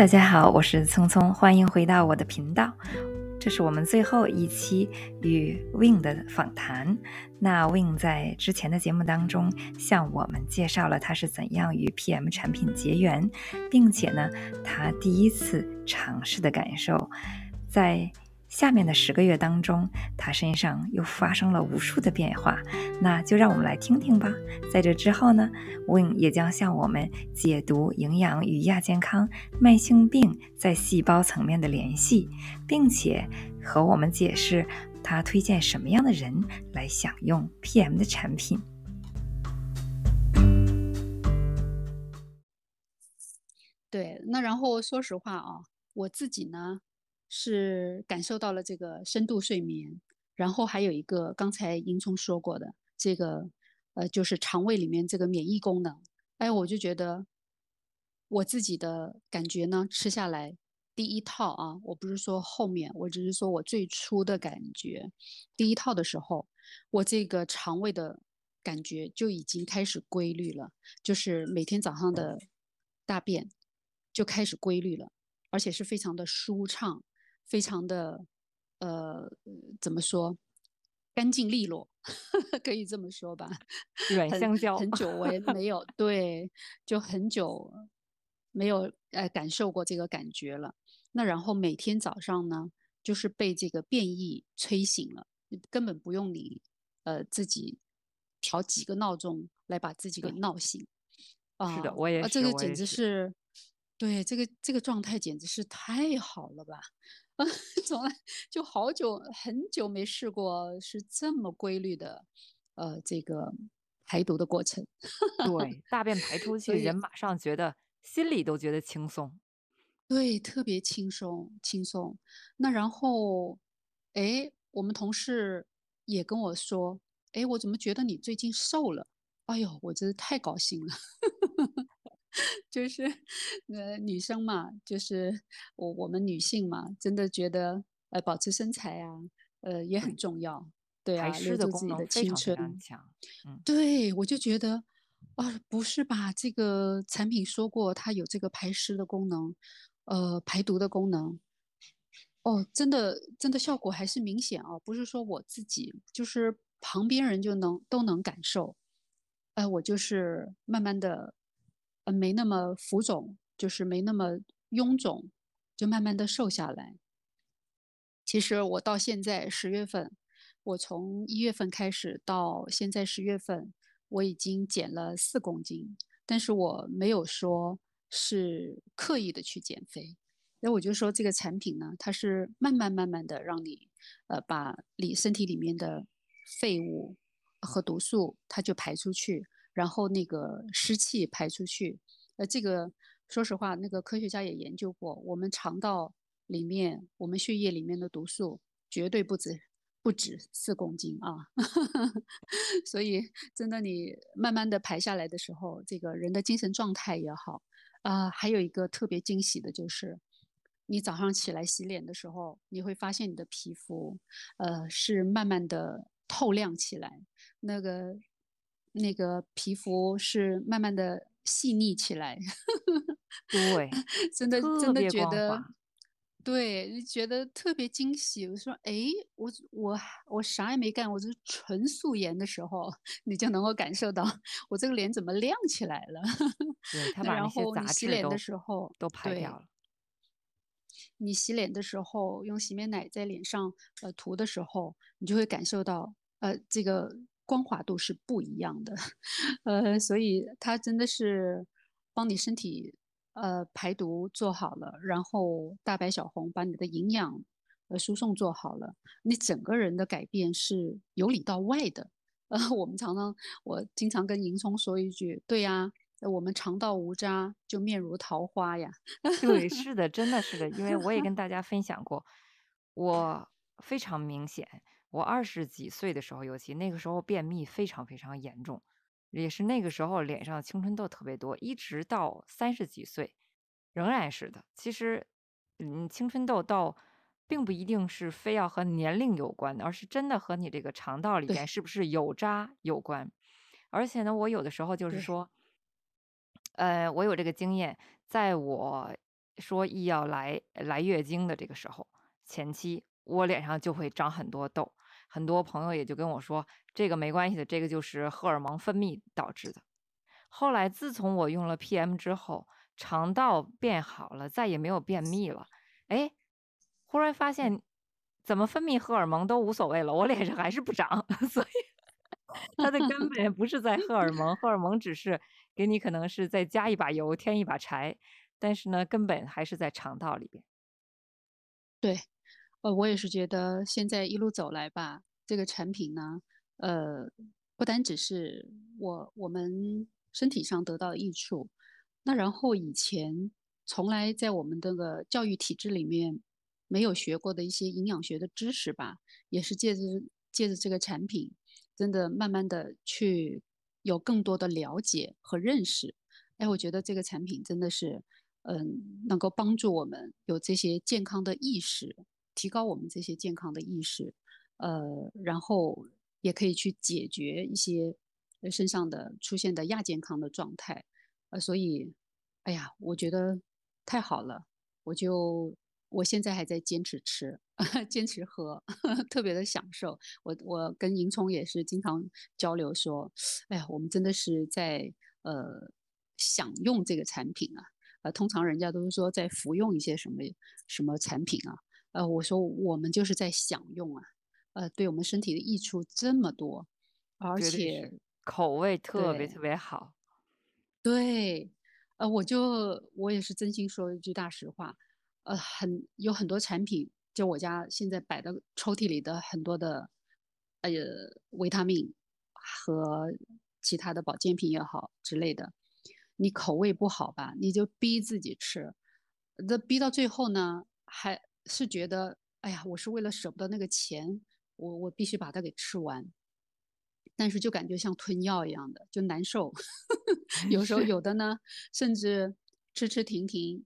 大家好，我是聪聪，欢迎回到我的频道。这是我们最后一期与 Win 的访谈。那 Win 在之前的节目当中向我们介绍了他是怎样与 PM 产品结缘，并且呢，他第一次尝试的感受，在。下面的十个月当中，他身上又发生了无数的变化，那就让我们来听听吧。在这之后呢，Win 也将向我们解读营养与亚健康、慢性病在细胞层面的联系，并且和我们解释他推荐什么样的人来享用 PM 的产品。对，那然后说实话啊，我自己呢。是感受到了这个深度睡眠，然后还有一个刚才银聪说过的这个，呃，就是肠胃里面这个免疫功能。哎，我就觉得我自己的感觉呢，吃下来第一套啊，我不是说后面，我只是说我最初的感觉，第一套的时候，我这个肠胃的感觉就已经开始规律了，就是每天早上的大便就开始规律了，而且是非常的舒畅。非常的，呃，怎么说，干净利落，可以这么说吧。软香蕉，很久我也没有对，就很久没有呃感受过这个感觉了。那然后每天早上呢，就是被这个变异催醒了，根本不用你呃自己调几个闹钟来把自己给闹醒。啊，是的，我也是，这个简直是，对，这个这个状态简直是太好了吧。从来就好久很久没试过是这么规律的，呃，这个排毒的过程。对，大便排 出去，人马上觉得心里都觉得轻松。对，特别轻松轻松。那然后，哎，我们同事也跟我说，哎，我怎么觉得你最近瘦了？哎呦，我真是太高兴了。就是，呃，女生嘛，就是我我们女性嘛，真的觉得呃，保持身材啊，呃，也很重要，对啊，留住自己的青春。嗯，对，我就觉得，啊，不是吧？这个产品说过它有这个排湿的功能，呃，排毒的功能。哦，真的，真的效果还是明显啊！不是说我自己，就是旁边人就能都能感受。哎，我就是慢慢的。没那么浮肿，就是没那么臃肿，就慢慢的瘦下来。其实我到现在十月份，我从一月份开始到现在十月份，我已经减了四公斤，但是我没有说是刻意的去减肥。那我就说这个产品呢，它是慢慢慢慢的让你，呃，把你身体里面的废物和毒素，它就排出去。然后那个湿气排出去，呃，这个说实话，那个科学家也研究过，我们肠道里面、我们血液里面的毒素绝对不止不止四公斤啊，所以真的你慢慢的排下来的时候，这个人的精神状态也好，啊，还有一个特别惊喜的就是，你早上起来洗脸的时候，你会发现你的皮肤，呃，是慢慢的透亮起来，那个。那个皮肤是慢慢的细腻起来，对，真的真的觉得，对，觉得特别惊喜。我说，哎，我我我啥也没干，我是纯素颜的时候，你就能够感受到我这个脸怎么亮起来了。对他把那些杂质都都排掉了。你洗脸的时候用洗面奶在脸上呃涂的时候，你就会感受到呃这个。光滑度是不一样的，呃，所以它真的是帮你身体呃排毒做好了，然后大白小红把你的营养呃输送做好了，你整个人的改变是由里到外的。呃，我们常常我经常跟银聪说一句，对呀，我们肠道无渣就面如桃花呀。对，是的，真的是的，因为我也跟大家分享过，我非常明显。我二十几岁的时候，尤其那个时候便秘非常非常严重，也是那个时候脸上青春痘特别多，一直到三十几岁，仍然是的。其实，嗯，青春痘倒并不一定是非要和年龄有关的，而是真的和你这个肠道里边是不是有渣有关。而且呢，我有的时候就是说，呃，我有这个经验，在我说一要来来月经的这个时候，前期我脸上就会长很多痘，很多朋友也就跟我说，这个没关系的，这个就是荷尔蒙分泌导致的。后来自从我用了 PM 之后，肠道变好了，再也没有便秘了。哎，忽然发现怎么分泌荷尔蒙都无所谓了，我脸上还是不长，所以它的根 本不是在荷尔蒙，荷尔蒙只是给你可能是再加一把油，添一把柴，但是呢，根本还是在肠道里边。对，呃，我也是觉得现在一路走来吧，这个产品呢，呃，不单只是我我们身体上得到益处，那然后以前从来在我们这个教育体制里面没有学过的一些营养学的知识吧，也是借着借着这个产品。真的慢慢的去有更多的了解和认识，哎，我觉得这个产品真的是，嗯，能够帮助我们有这些健康的意识，提高我们这些健康的意识，呃，然后也可以去解决一些身上的出现的亚健康的状态，呃，所以，哎呀，我觉得太好了，我就。我现在还在坚持吃，坚持喝，特别的享受。我我跟银聪也是经常交流说，哎呀，我们真的是在呃享用这个产品啊。呃，通常人家都是说在服用一些什么什么产品啊。呃，我说我们就是在享用啊。呃，对我们身体的益处这么多，而且口味特别特别好。对，呃，我就我也是真心说一句大实话。呃，很有很多产品，就我家现在摆的抽屉里的很多的，呃，维他命和其他的保健品也好之类的，你口味不好吧，你就逼自己吃，那逼到最后呢，还是觉得，哎呀，我是为了舍不得那个钱，我我必须把它给吃完，但是就感觉像吞药一样的，就难受。有时候有的呢，甚至吃吃停停，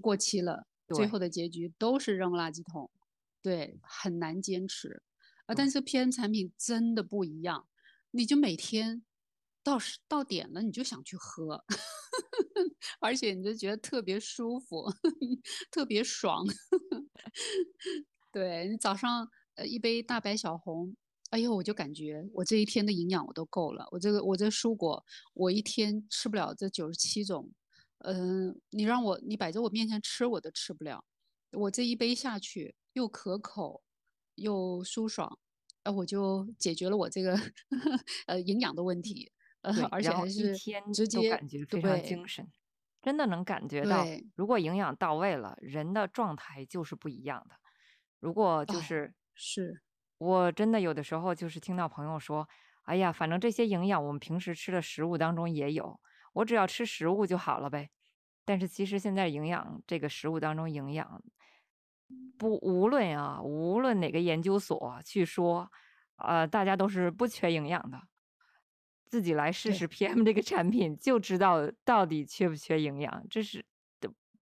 过期了。最后的结局都是扔垃圾桶，对，很难坚持啊。但是 PM 产品真的不一样，你就每天到时到点了，你就想去喝，而且你就觉得特别舒服，特别爽。对你早上呃一杯大白小红，哎呦，我就感觉我这一天的营养我都够了。我这个我这蔬果，我一天吃不了这九十七种。嗯，你让我你摆在我面前吃，我都吃不了。我这一杯下去，又可口，又舒爽，呃，我就解决了我这个呃营养的问题。呃，而且还是直接感觉非常精神，真的能感觉到，如果营养到位了，人的状态就是不一样的。如果就是是，我真的有的时候就是听到朋友说，哎呀，反正这些营养我们平时吃的食物当中也有。我只要吃食物就好了呗，但是其实现在营养这个食物当中营养不无论啊无论哪个研究所去说，呃大家都是不缺营养的，自己来试试 PM 这个产品就知道到底缺不缺营养，这是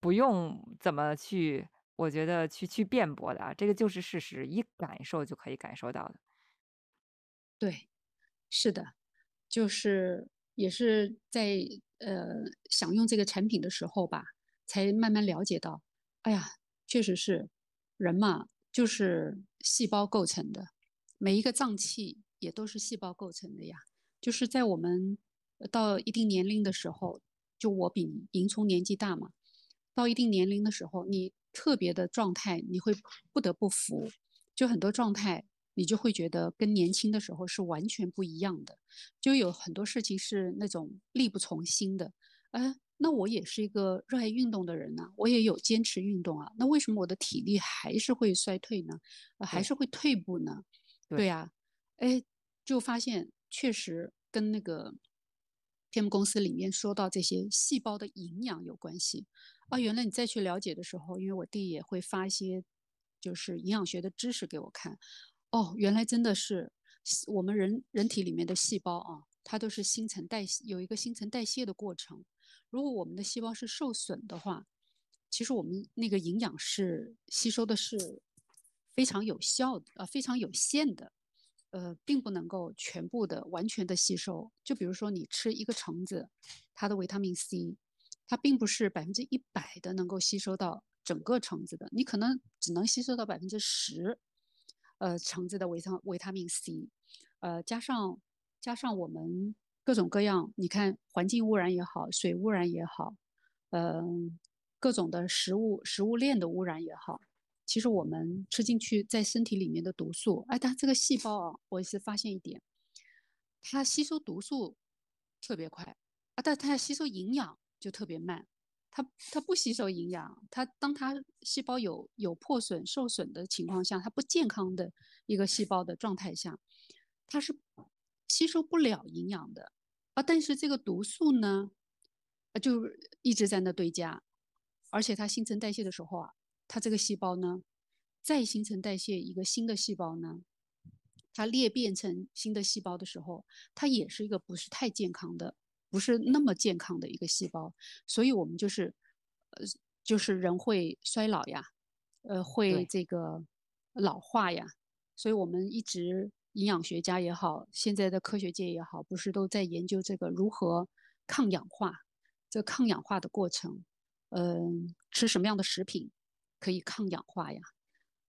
不用怎么去我觉得去去辩驳的啊，这个就是事实，一感受就可以感受到的。对，是的，就是。也是在呃享用这个产品的时候吧，才慢慢了解到，哎呀，确实是人嘛，就是细胞构成的，每一个脏器也都是细胞构成的呀。就是在我们到一定年龄的时候，就我比银聪年纪大嘛，到一定年龄的时候，你特别的状态你会不得不服，就很多状态。你就会觉得跟年轻的时候是完全不一样的，就有很多事情是那种力不从心的。哎，那我也是一个热爱运动的人呢，我也有坚持运动啊，那为什么我的体力还是会衰退呢？还是会退步呢？对呀，哎，就发现确实跟那个 PM 公司里面说到这些细胞的营养有关系啊。原来你再去了解的时候，因为我弟也会发一些就是营养学的知识给我看。哦，原来真的是我们人人体里面的细胞啊，它都是新陈代谢，有一个新陈代谢的过程。如果我们的细胞是受损的话，其实我们那个营养是吸收的是非常有效的，呃，非常有限的，呃，并不能够全部的完全的吸收。就比如说你吃一个橙子，它的维他命 C，它并不是百分之一百的能够吸收到整个橙子的，你可能只能吸收到百分之十，呃，橙子的维他维他命 C，呃，加上加上我们各种各样，你看环境污染也好，水污染也好，嗯，各种的食物食物链的污染也好，其实我们吃进去在身体里面的毒素，哎，它这个细胞啊，我也是发现一点，它吸收毒素特别快啊，但它吸收营养。就特别慢，它它不吸收营养，它当它细胞有有破损、受损的情况下，它不健康的一个细胞的状态下，它是吸收不了营养的啊。但是这个毒素呢，就一直在那堆加，而且它新陈代谢的时候啊，它这个细胞呢，再新陈代谢一个新的细胞呢，它裂变成新的细胞的时候，它也是一个不是太健康的。不是那么健康的一个细胞，所以我们就是，呃，就是人会衰老呀，呃，会这个老化呀，所以我们一直营养学家也好，现在的科学界也好，不是都在研究这个如何抗氧化，这抗氧化的过程，嗯，吃什么样的食品可以抗氧化呀？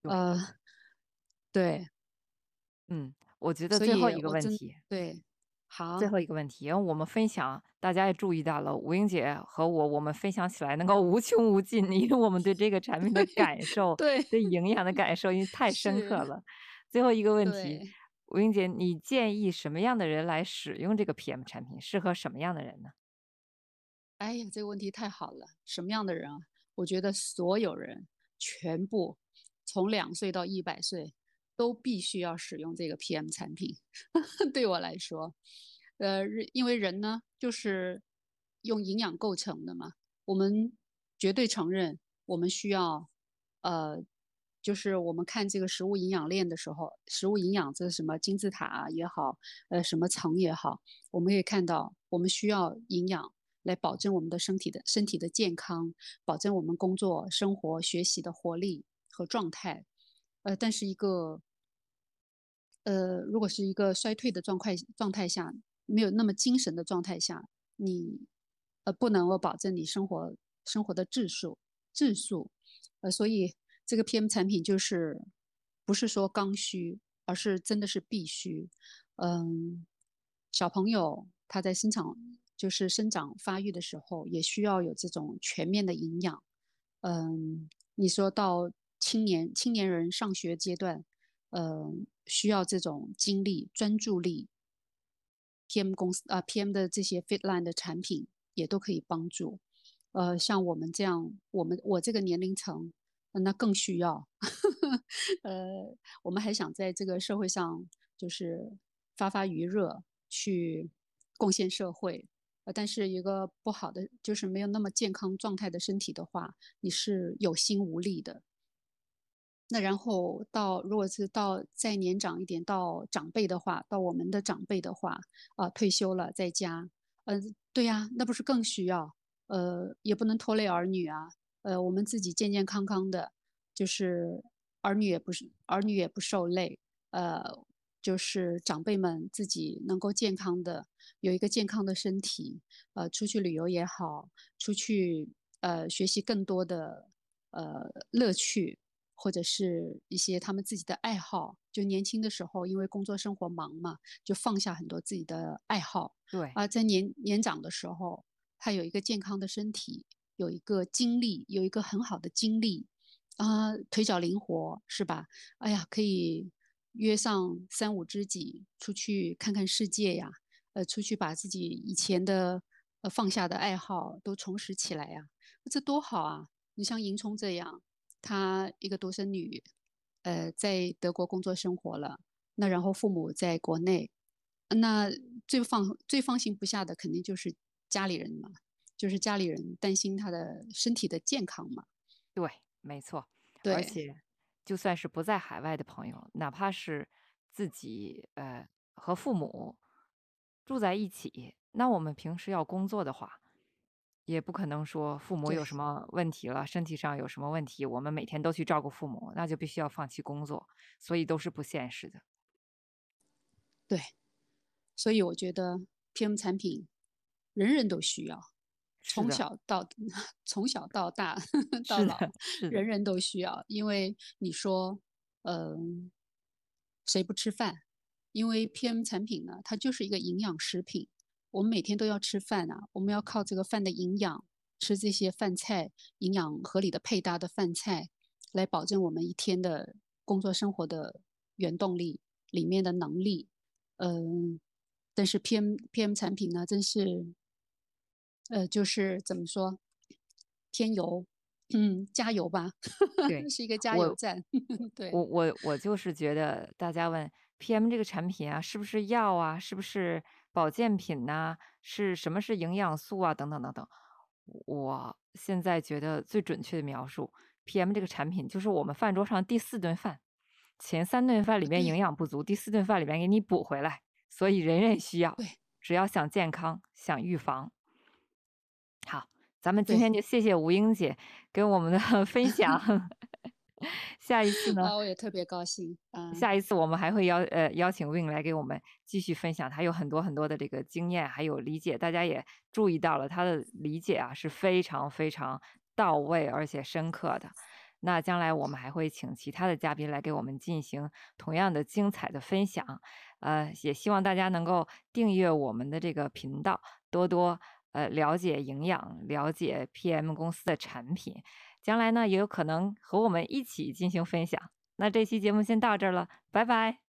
呃，对，嗯，我觉得最后一个问题，对。好，最后一个问题，因为我们分享，大家也注意到了，吴英姐和我，我们分享起来能够无穷无尽，因为我们对这个产品的感受，对对营养的感受，因为太深刻了。最后一个问题，吴英姐，你建议什么样的人来使用这个 PM 产品？适合什么样的人呢？哎呀，这个问题太好了，什么样的人啊？我觉得所有人，全部从两岁到一百岁。都必须要使用这个 PM 产品。对我来说，呃，因为人呢就是用营养构成的嘛。我们绝对承认，我们需要，呃，就是我们看这个食物营养链的时候，食物营养这什么金字塔也好，呃，什么层也好，我们可以看到，我们需要营养来保证我们的身体的身体的健康，保证我们工作、生活、学习的活力和状态。呃，但是一个呃，如果是一个衰退的状态状态下，没有那么精神的状态下，你呃不能够保证你生活生活的质素质素，呃，所以这个 PM 产品就是不是说刚需，而是真的是必须。嗯，小朋友他在生长就是生长发育的时候，也需要有这种全面的营养。嗯，你说到青年青年人上学阶段。呃，需要这种精力、专注力。PM 公司啊，PM 的这些 Fitline 的产品也都可以帮助。呃，像我们这样，我们我这个年龄层，那更需要。呃，我们还想在这个社会上就是发发余热，去贡献社会。呃，但是一个不好的就是没有那么健康状态的身体的话，你是有心无力的。那然后到，如果是到再年长一点，到长辈的话，到我们的长辈的话，啊，退休了在家，嗯，对呀，那不是更需要？呃，也不能拖累儿女啊，呃，我们自己健健康康的，就是儿女也不是儿女也不受累，呃，就是长辈们自己能够健康的有一个健康的身体，呃，出去旅游也好，出去呃学习更多的呃乐趣。或者是一些他们自己的爱好，就年轻的时候，因为工作生活忙嘛，就放下很多自己的爱好。对啊，在年年长的时候，他有一个健康的身体，有一个精力，有一个很好的精力，啊，腿脚灵活，是吧？哎呀，可以约上三五知己出去看看世界呀，呃，出去把自己以前的呃放下的爱好都重拾起来呀，这多好啊！你像银冲这样。她一个独生女，呃，在德国工作生活了。那然后父母在国内，那最放最放心不下的肯定就是家里人嘛，就是家里人担心她的身体的健康嘛。对，没错。对，而且就算是不在海外的朋友，哪怕是自己呃和父母住在一起，那我们平时要工作的话。也不可能说父母有什么问题了，身体上有什么问题，我们每天都去照顾父母，那就必须要放弃工作，所以都是不现实的。对，所以我觉得 PM 产品人人都需要，从小到 从小到大 到老，人人都需要。因为你说，嗯，谁不吃饭？因为 PM 产品呢，它就是一个营养食品。我们每天都要吃饭啊，我们要靠这个饭的营养，吃这些饭菜，营养合理的配搭的饭菜，来保证我们一天的工作生活的原动力里面的能力。嗯，但是 PM PM 产品呢，真是。呃，就是怎么说，添油，嗯，加油吧，对，是一个加油站。对，我我我就是觉得，大家问 PM 这个产品啊，是不是药啊，是不是保健品呐，是什么是营养素啊，等等等等。我现在觉得最准确的描述，PM 这个产品就是我们饭桌上第四顿饭，前三顿饭里面营养不足，第四顿饭里面给你补回来，所以人人需要。对，只要想健康，想预防。好，咱们今天就谢谢吴英姐给我们的 分享。下一次呢？我也特别高兴。嗯，下一次我们还会邀呃邀请 Win 来给我们继续分享，他有很多很多的这个经验还有理解，大家也注意到了他的理解啊是非常非常到位而且深刻的。那将来我们还会请其他的嘉宾来给我们进行同样的精彩的分享。呃，也希望大家能够订阅我们的这个频道，多多。呃，了解营养，了解 PM 公司的产品，将来呢也有可能和我们一起进行分享。那这期节目先到这儿了，拜拜。